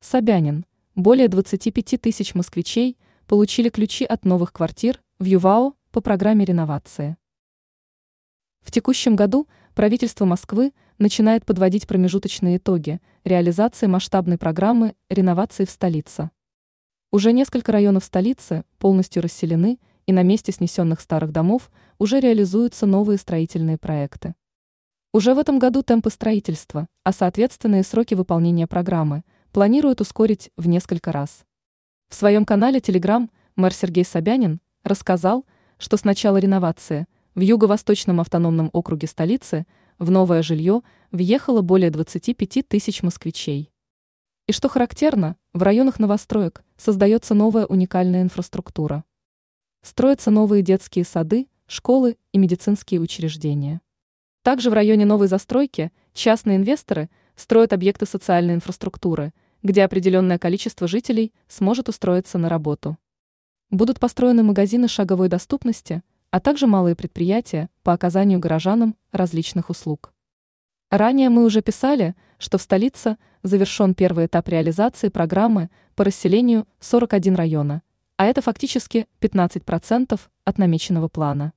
Собянин. Более 25 тысяч москвичей получили ключи от новых квартир в ЮВАО по программе реновации. В текущем году правительство Москвы начинает подводить промежуточные итоги реализации масштабной программы реновации в столице. Уже несколько районов столицы полностью расселены, и на месте снесенных старых домов уже реализуются новые строительные проекты. Уже в этом году темпы строительства, а соответственно и сроки выполнения программы, планируют ускорить в несколько раз. В своем канале Telegram мэр Сергей Собянин рассказал, что с начала реновации в Юго-Восточном автономном округе столицы в новое жилье въехало более 25 тысяч москвичей. И что характерно, в районах новостроек создается новая уникальная инфраструктура. Строятся новые детские сады, школы и медицинские учреждения. Также в районе новой застройки частные инвесторы строят объекты социальной инфраструктуры, где определенное количество жителей сможет устроиться на работу. Будут построены магазины шаговой доступности, а также малые предприятия по оказанию горожанам различных услуг. Ранее мы уже писали, что в столице завершен первый этап реализации программы по расселению 41 района, а это фактически 15% от намеченного плана.